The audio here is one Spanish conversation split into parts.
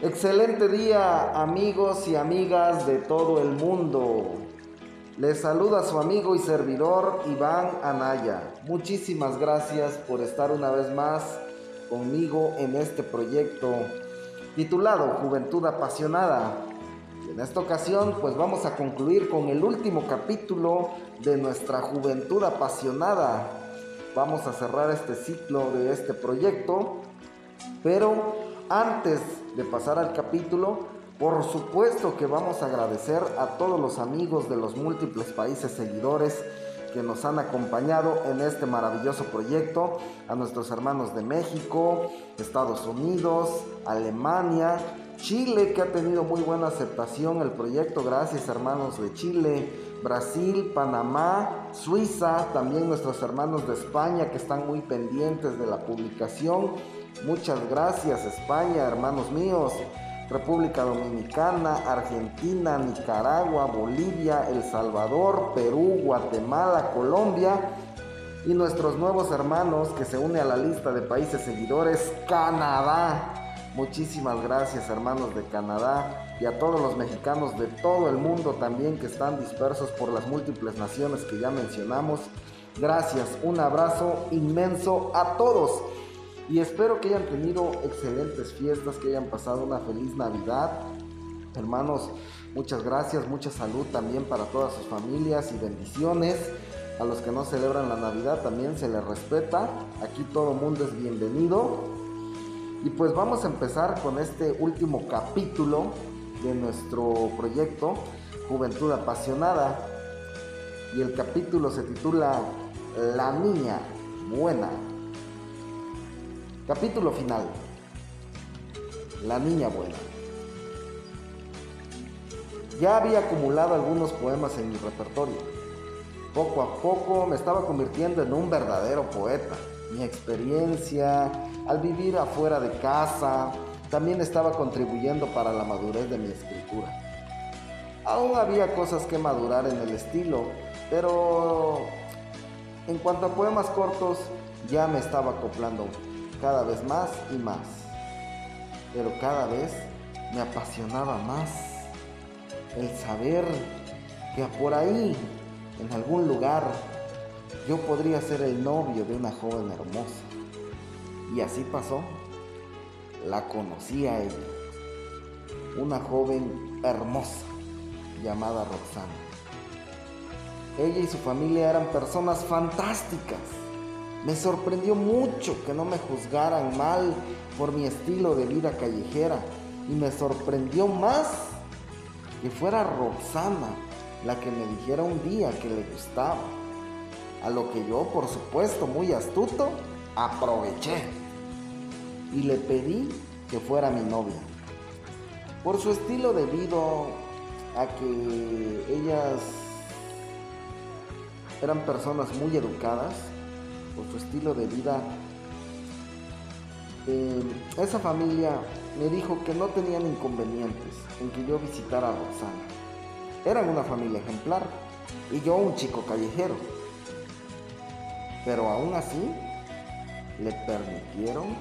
Excelente día amigos y amigas de todo el mundo. Les saluda su amigo y servidor Iván Anaya. Muchísimas gracias por estar una vez más conmigo en este proyecto titulado Juventud Apasionada. En esta ocasión pues vamos a concluir con el último capítulo de nuestra Juventud Apasionada. Vamos a cerrar este ciclo de este proyecto, pero antes de pasar al capítulo, por supuesto que vamos a agradecer a todos los amigos de los múltiples países seguidores que nos han acompañado en este maravilloso proyecto, a nuestros hermanos de México, Estados Unidos, Alemania, Chile, que ha tenido muy buena aceptación el proyecto, gracias hermanos de Chile, Brasil, Panamá, Suiza, también nuestros hermanos de España que están muy pendientes de la publicación Muchas gracias España, hermanos míos. República Dominicana, Argentina, Nicaragua, Bolivia, El Salvador, Perú, Guatemala, Colombia y nuestros nuevos hermanos que se une a la lista de países seguidores, Canadá. Muchísimas gracias hermanos de Canadá y a todos los mexicanos de todo el mundo también que están dispersos por las múltiples naciones que ya mencionamos. Gracias, un abrazo inmenso a todos y espero que hayan tenido excelentes fiestas, que hayan pasado una feliz Navidad. Hermanos, muchas gracias, mucha salud también para todas sus familias y bendiciones. A los que no celebran la Navidad también se les respeta. Aquí todo mundo es bienvenido. Y pues vamos a empezar con este último capítulo de nuestro proyecto Juventud Apasionada. Y el capítulo se titula La Niña Buena. Capítulo final. La niña buena. Ya había acumulado algunos poemas en mi repertorio. Poco a poco me estaba convirtiendo en un verdadero poeta. Mi experiencia al vivir afuera de casa también estaba contribuyendo para la madurez de mi escritura. Aún había cosas que madurar en el estilo, pero en cuanto a poemas cortos ya me estaba acoplando cada vez más y más. Pero cada vez me apasionaba más el saber que por ahí, en algún lugar, yo podría ser el novio de una joven hermosa. Y así pasó. La conocí a ella. Una joven hermosa llamada Roxana. Ella y su familia eran personas fantásticas me sorprendió mucho que no me juzgaran mal por mi estilo de vida callejera y me sorprendió más que fuera Roxana la que me dijera un día que le gustaba. A lo que yo, por supuesto, muy astuto, aproveché y le pedí que fuera mi novia. Por su estilo debido a que ellas eran personas muy educadas, por su estilo de vida, eh, esa familia me dijo que no tenían inconvenientes en que yo visitara a Roxana. Eran una familia ejemplar y yo un chico callejero. Pero aún así, le permitieron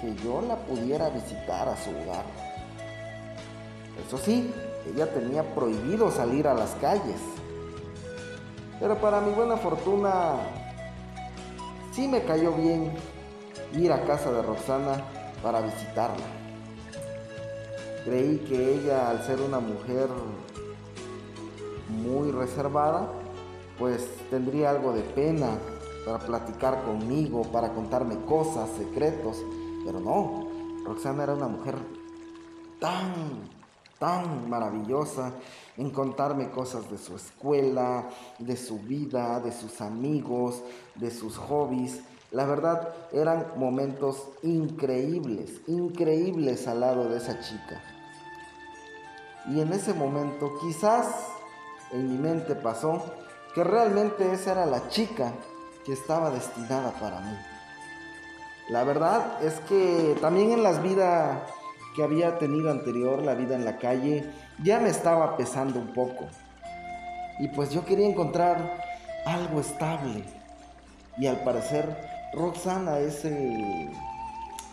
que yo la pudiera visitar a su hogar. Eso sí, ella tenía prohibido salir a las calles. Pero para mi buena fortuna, sí me cayó bien ir a casa de Roxana para visitarla. Creí que ella, al ser una mujer muy reservada, pues tendría algo de pena para platicar conmigo, para contarme cosas, secretos, pero no, Roxana era una mujer tan, tan maravillosa en contarme cosas de su escuela, de su vida, de sus amigos, de sus hobbies. La verdad eran momentos increíbles, increíbles al lado de esa chica. Y en ese momento quizás en mi mente pasó que realmente esa era la chica que estaba destinada para mí. La verdad es que también en las vidas que había tenido anterior, la vida en la calle, ya me estaba pesando un poco. Y pues yo quería encontrar algo estable. Y al parecer Roxana es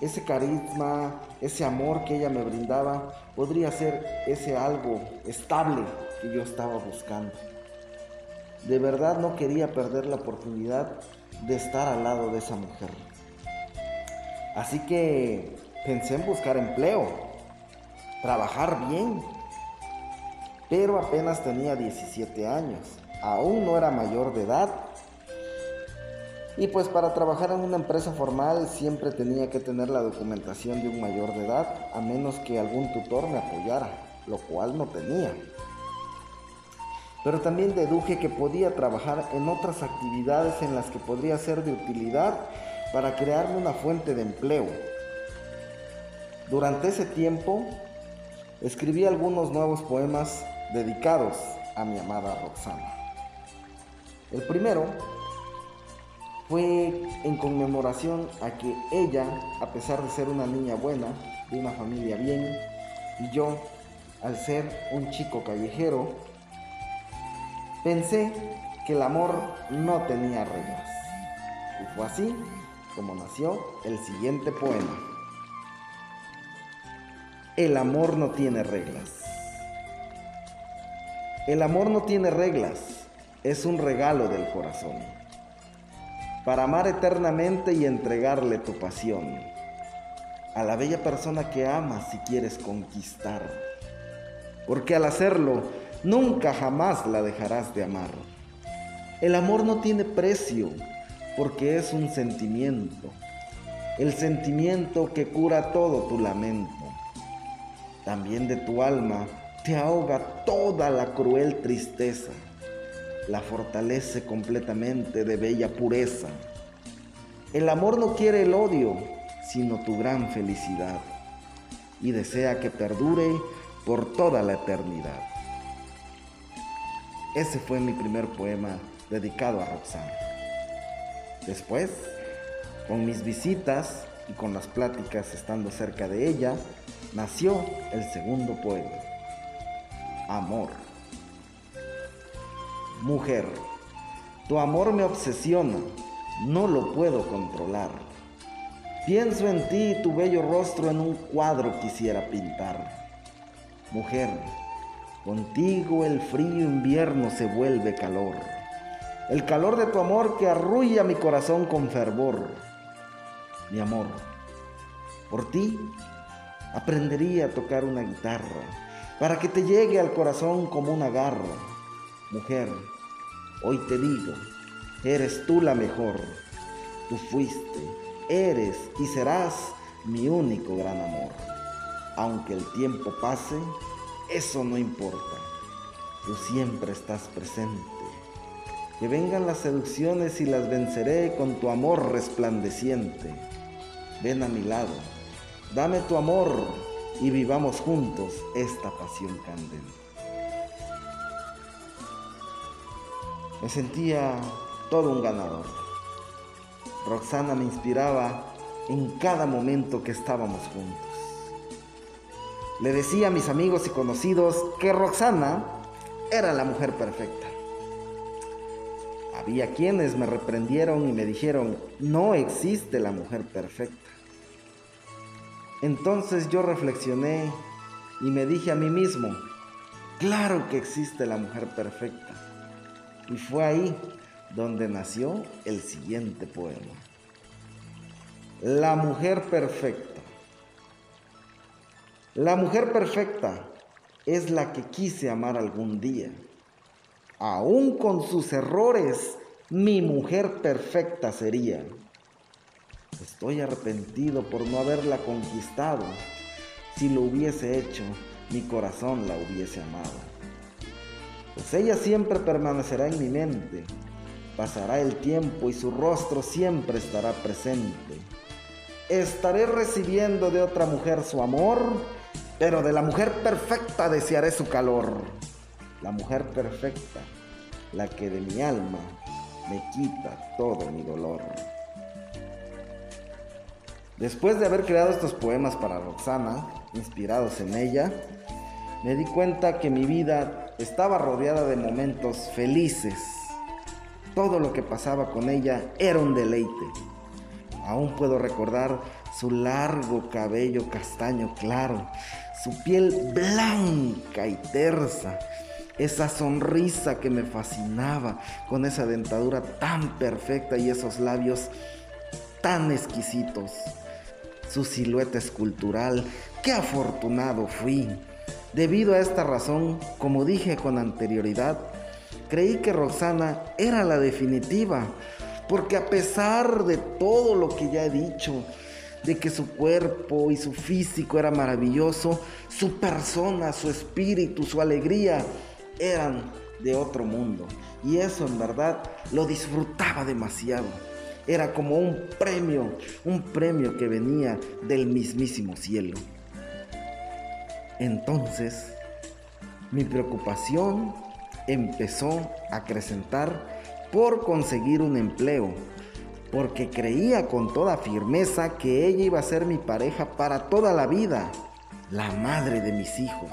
ese carisma, ese amor que ella me brindaba, podría ser ese algo estable que yo estaba buscando. De verdad no quería perder la oportunidad de estar al lado de esa mujer. Así que pensé en buscar empleo, trabajar bien, pero apenas tenía 17 años, aún no era mayor de edad y pues para trabajar en una empresa formal siempre tenía que tener la documentación de un mayor de edad, a menos que algún tutor me apoyara, lo cual no tenía. Pero también deduje que podía trabajar en otras actividades en las que podría ser de utilidad para crearme una fuente de empleo. Durante ese tiempo escribí algunos nuevos poemas dedicados a mi amada Roxana. El primero fue en conmemoración a que ella, a pesar de ser una niña buena, de una familia bien, y yo, al ser un chico callejero, pensé que el amor no tenía reglas. Y fue así como nació el siguiente poema. El amor no tiene reglas. El amor no tiene reglas, es un regalo del corazón para amar eternamente y entregarle tu pasión a la bella persona que amas si quieres conquistar. Porque al hacerlo, nunca jamás la dejarás de amar. El amor no tiene precio porque es un sentimiento, el sentimiento que cura todo tu lamento. También de tu alma te ahoga toda la cruel tristeza la fortalece completamente de bella pureza. El amor no quiere el odio, sino tu gran felicidad, y desea que perdure por toda la eternidad. Ese fue mi primer poema dedicado a Roxana. Después, con mis visitas y con las pláticas estando cerca de ella, nació el segundo poema, Amor. Mujer, tu amor me obsesiona, no lo puedo controlar. Pienso en ti y tu bello rostro en un cuadro quisiera pintar. Mujer, contigo el frío invierno se vuelve calor. El calor de tu amor que arrulla mi corazón con fervor. Mi amor, por ti aprendería a tocar una guitarra para que te llegue al corazón como una garra Mujer, hoy te digo, eres tú la mejor. Tú fuiste, eres y serás mi único gran amor. Aunque el tiempo pase, eso no importa. Tú siempre estás presente. Que vengan las seducciones y las venceré con tu amor resplandeciente. Ven a mi lado, dame tu amor y vivamos juntos esta pasión candente. Me sentía todo un ganador. Roxana me inspiraba en cada momento que estábamos juntos. Le decía a mis amigos y conocidos que Roxana era la mujer perfecta. Había quienes me reprendieron y me dijeron, no existe la mujer perfecta. Entonces yo reflexioné y me dije a mí mismo, claro que existe la mujer perfecta. Y fue ahí donde nació el siguiente poema. La mujer perfecta. La mujer perfecta es la que quise amar algún día. Aún con sus errores, mi mujer perfecta sería. Estoy arrepentido por no haberla conquistado. Si lo hubiese hecho, mi corazón la hubiese amado pues ella siempre permanecerá en mi mente. Pasará el tiempo y su rostro siempre estará presente. Estaré recibiendo de otra mujer su amor, pero de la mujer perfecta desearé su calor. La mujer perfecta, la que de mi alma me quita todo mi dolor. Después de haber creado estos poemas para Roxana, inspirados en ella, me di cuenta que mi vida estaba rodeada de momentos felices. Todo lo que pasaba con ella era un deleite. Aún puedo recordar su largo cabello castaño claro, su piel blanca y tersa, esa sonrisa que me fascinaba con esa dentadura tan perfecta y esos labios tan exquisitos, su silueta escultural, qué afortunado fui. Debido a esta razón, como dije con anterioridad, creí que Roxana era la definitiva, porque a pesar de todo lo que ya he dicho, de que su cuerpo y su físico era maravilloso, su persona, su espíritu, su alegría eran de otro mundo. Y eso en verdad lo disfrutaba demasiado. Era como un premio, un premio que venía del mismísimo cielo. Entonces, mi preocupación empezó a acrecentar por conseguir un empleo porque creía con toda firmeza que ella iba a ser mi pareja para toda la vida, la madre de mis hijos.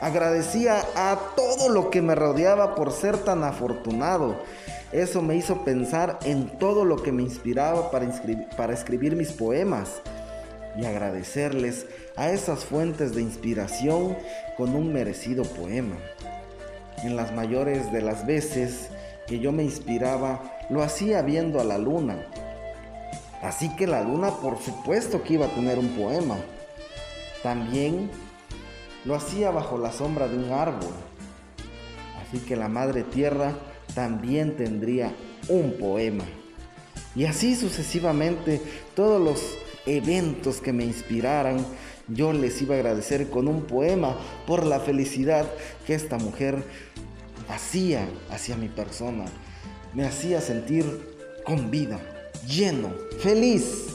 Agradecía a todo lo que me rodeaba por ser tan afortunado. Eso me hizo pensar en todo lo que me inspiraba para, para escribir mis poemas y agradecerles a esas fuentes de inspiración con un merecido poema. En las mayores de las veces que yo me inspiraba, lo hacía viendo a la luna. Así que la luna por supuesto que iba a tener un poema. También lo hacía bajo la sombra de un árbol. Así que la madre tierra también tendría un poema. Y así sucesivamente todos los eventos que me inspiraran, yo les iba a agradecer con un poema por la felicidad que esta mujer hacía hacia mi persona me hacía sentir con vida, lleno, feliz.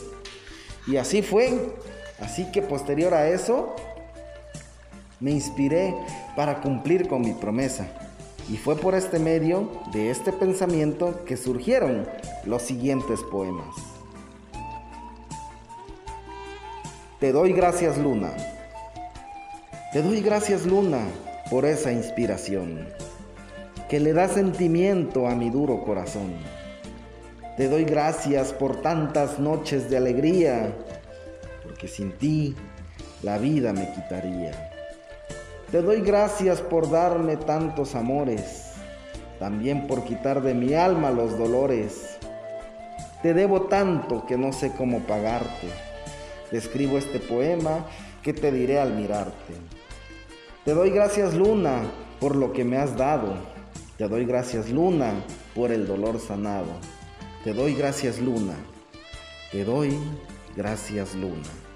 Y así fue. Así que posterior a eso, me inspiré para cumplir con mi promesa. Y fue por este medio de este pensamiento que surgieron los siguientes poemas. Te doy gracias Luna. Te doy gracias Luna por esa inspiración que le da sentimiento a mi duro corazón. Te doy gracias por tantas noches de alegría, porque sin ti la vida me quitaría. Te doy gracias por darme tantos amores, también por quitar de mi alma los dolores. Te debo tanto que no sé cómo pagarte. Te escribo este poema que te diré al mirarte. Te doy gracias luna por lo que me has dado te doy gracias luna por el dolor sanado. Te doy gracias luna. Te doy gracias luna.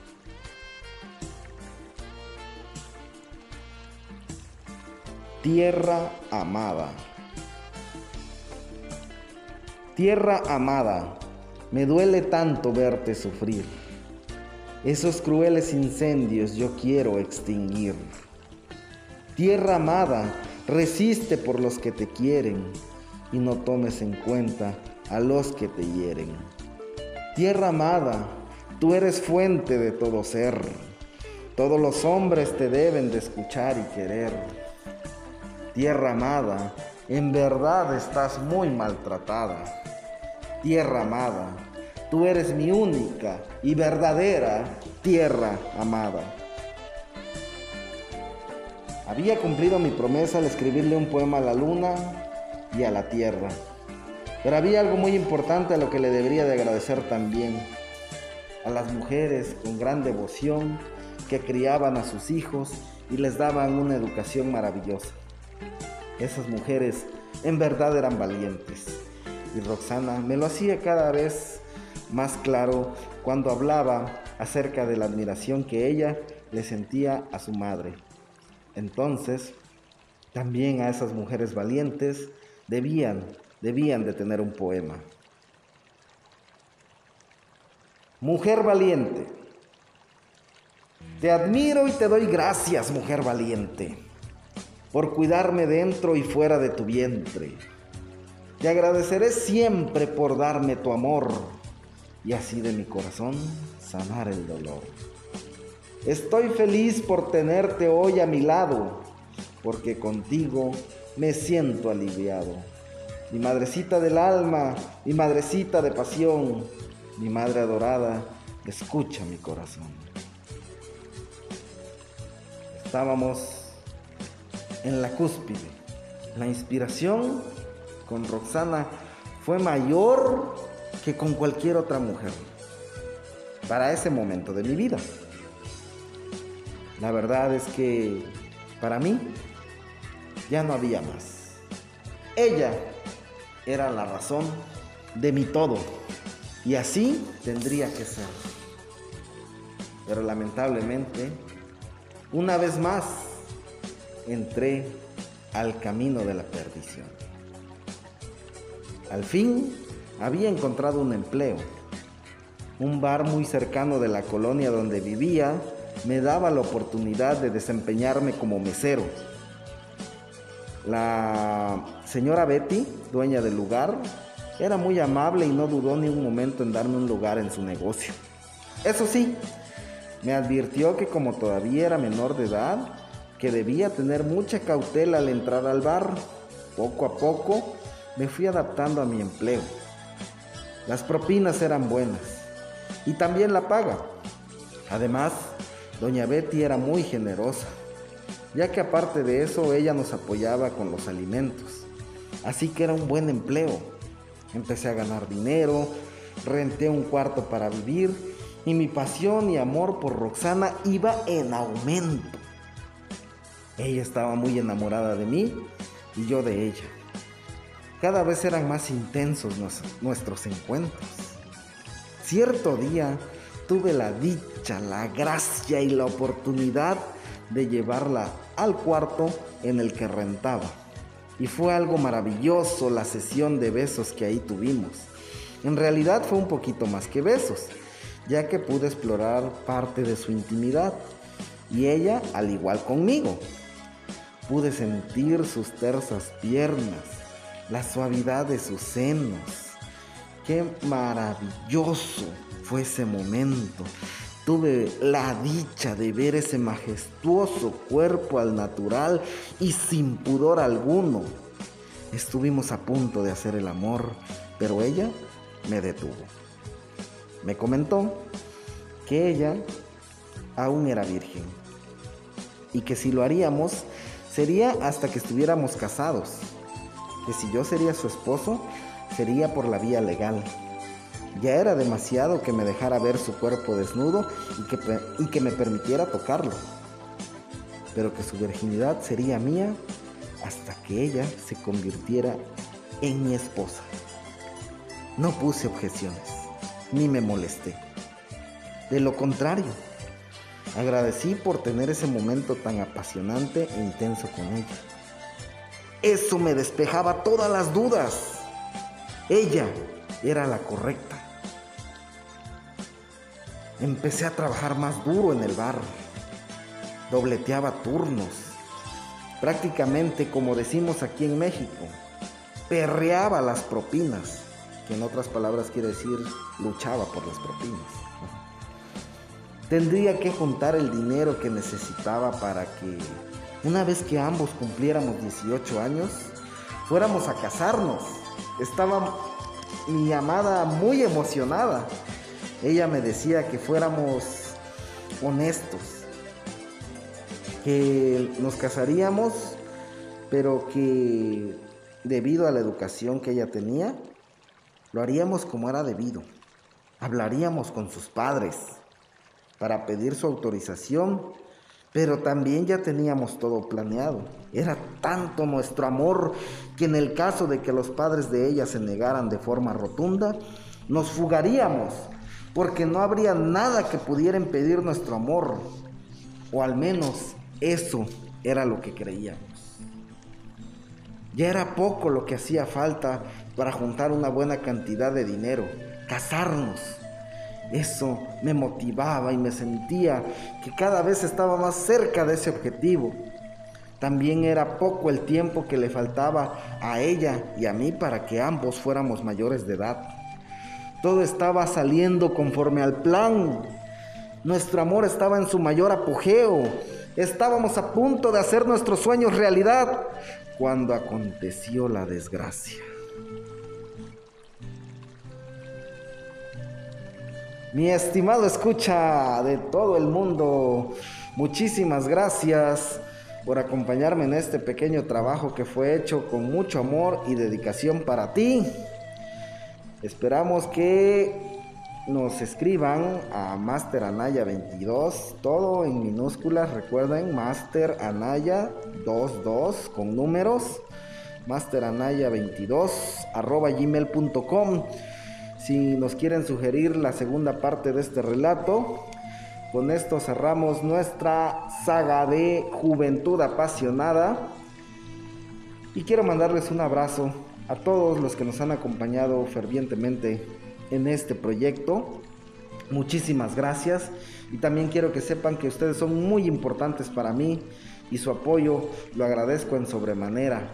Tierra amada. Tierra amada, me duele tanto verte sufrir. Esos crueles incendios yo quiero extinguir. Tierra amada, Resiste por los que te quieren y no tomes en cuenta a los que te hieren. Tierra amada, tú eres fuente de todo ser. Todos los hombres te deben de escuchar y querer. Tierra amada, en verdad estás muy maltratada. Tierra amada, tú eres mi única y verdadera tierra amada. Había cumplido mi promesa al escribirle un poema a la luna y a la tierra. Pero había algo muy importante a lo que le debería de agradecer también. A las mujeres con gran devoción que criaban a sus hijos y les daban una educación maravillosa. Esas mujeres en verdad eran valientes. Y Roxana me lo hacía cada vez más claro cuando hablaba acerca de la admiración que ella le sentía a su madre. Entonces, también a esas mujeres valientes debían, debían de tener un poema. Mujer valiente, te admiro y te doy gracias, mujer valiente, por cuidarme dentro y fuera de tu vientre. Te agradeceré siempre por darme tu amor y así de mi corazón sanar el dolor. Estoy feliz por tenerte hoy a mi lado, porque contigo me siento aliviado. Mi madrecita del alma, mi madrecita de pasión, mi madre adorada, escucha mi corazón. Estábamos en la cúspide. La inspiración con Roxana fue mayor que con cualquier otra mujer para ese momento de mi vida. La verdad es que para mí ya no había más. Ella era la razón de mi todo y así tendría que ser. Pero lamentablemente, una vez más, entré al camino de la perdición. Al fin, había encontrado un empleo. Un bar muy cercano de la colonia donde vivía me daba la oportunidad de desempeñarme como mesero. La señora Betty, dueña del lugar, era muy amable y no dudó ni un momento en darme un lugar en su negocio. Eso sí, me advirtió que como todavía era menor de edad, que debía tener mucha cautela al entrar al bar. Poco a poco me fui adaptando a mi empleo. Las propinas eran buenas y también la paga. Además, doña Betty era muy generosa, ya que aparte de eso ella nos apoyaba con los alimentos. Así que era un buen empleo. Empecé a ganar dinero, renté un cuarto para vivir y mi pasión y amor por Roxana iba en aumento. Ella estaba muy enamorada de mí y yo de ella. Cada vez eran más intensos nuestros encuentros. Cierto día tuve la dicha, la gracia y la oportunidad de llevarla al cuarto en el que rentaba. Y fue algo maravilloso la sesión de besos que ahí tuvimos. En realidad fue un poquito más que besos, ya que pude explorar parte de su intimidad. Y ella, al igual conmigo, pude sentir sus tersas piernas, la suavidad de sus senos. Qué maravilloso fue ese momento. Tuve la dicha de ver ese majestuoso cuerpo al natural y sin pudor alguno. Estuvimos a punto de hacer el amor, pero ella me detuvo. Me comentó que ella aún era virgen y que si lo haríamos sería hasta que estuviéramos casados que si yo sería su esposo, sería por la vía legal. Ya era demasiado que me dejara ver su cuerpo desnudo y que, y que me permitiera tocarlo. Pero que su virginidad sería mía hasta que ella se convirtiera en mi esposa. No puse objeciones, ni me molesté. De lo contrario, agradecí por tener ese momento tan apasionante e intenso con ella. Eso me despejaba todas las dudas. Ella era la correcta. Empecé a trabajar más duro en el bar. Dobleteaba turnos. Prácticamente como decimos aquí en México. Perreaba las propinas. Que en otras palabras quiere decir luchaba por las propinas. Tendría que juntar el dinero que necesitaba para que una vez que ambos cumpliéramos 18 años, fuéramos a casarnos. Estaba mi amada muy emocionada. Ella me decía que fuéramos honestos, que nos casaríamos, pero que debido a la educación que ella tenía, lo haríamos como era debido. Hablaríamos con sus padres para pedir su autorización pero también ya teníamos todo planeado. Era tanto nuestro amor que en el caso de que los padres de ella se negaran de forma rotunda, nos fugaríamos, porque no habría nada que pudiera impedir nuestro amor, o al menos eso era lo que creíamos. Ya era poco lo que hacía falta para juntar una buena cantidad de dinero, casarnos eso me motivaba y me sentía que cada vez estaba más cerca de ese objetivo. También era poco el tiempo que le faltaba a ella y a mí para que ambos fuéramos mayores de edad. Todo estaba saliendo conforme al plan. Nuestro amor estaba en su mayor apogeo. Estábamos a punto de hacer nuestros sueños realidad cuando aconteció la desgracia. Mi estimado escucha de todo el mundo, muchísimas gracias por acompañarme en este pequeño trabajo que fue hecho con mucho amor y dedicación para ti. Esperamos que nos escriban a Master Anaya 22, todo en minúsculas, recuerden, Master Anaya 22 con números, Master Anaya 22 arroba gmail.com. Si nos quieren sugerir la segunda parte de este relato, con esto cerramos nuestra saga de Juventud Apasionada. Y quiero mandarles un abrazo a todos los que nos han acompañado fervientemente en este proyecto. Muchísimas gracias y también quiero que sepan que ustedes son muy importantes para mí y su apoyo lo agradezco en sobremanera.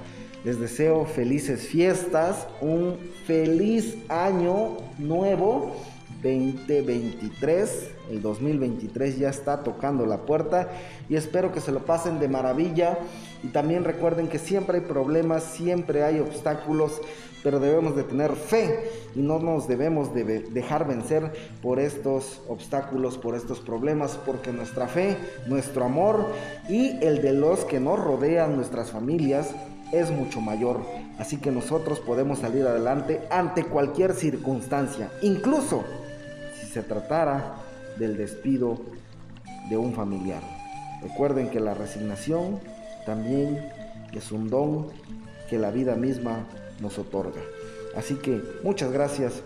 Les deseo felices fiestas, un feliz año nuevo 2023. El 2023 ya está tocando la puerta y espero que se lo pasen de maravilla. Y también recuerden que siempre hay problemas, siempre hay obstáculos, pero debemos de tener fe y no nos debemos de dejar vencer por estos obstáculos, por estos problemas, porque nuestra fe, nuestro amor y el de los que nos rodean, nuestras familias, es mucho mayor. Así que nosotros podemos salir adelante ante cualquier circunstancia, incluso se tratara del despido de un familiar. Recuerden que la resignación también es un don que la vida misma nos otorga. Así que muchas gracias,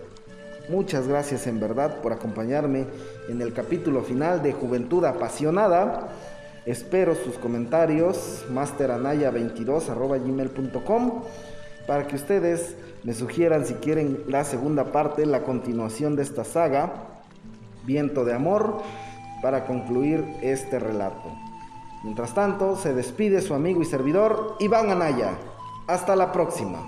muchas gracias en verdad por acompañarme en el capítulo final de Juventud Apasionada. Espero sus comentarios, masteranaya22.gmail.com para que ustedes me sugieran si quieren la segunda parte, la continuación de esta saga Viento de Amor para concluir este relato. Mientras tanto, se despide su amigo y servidor Iván Anaya. Hasta la próxima.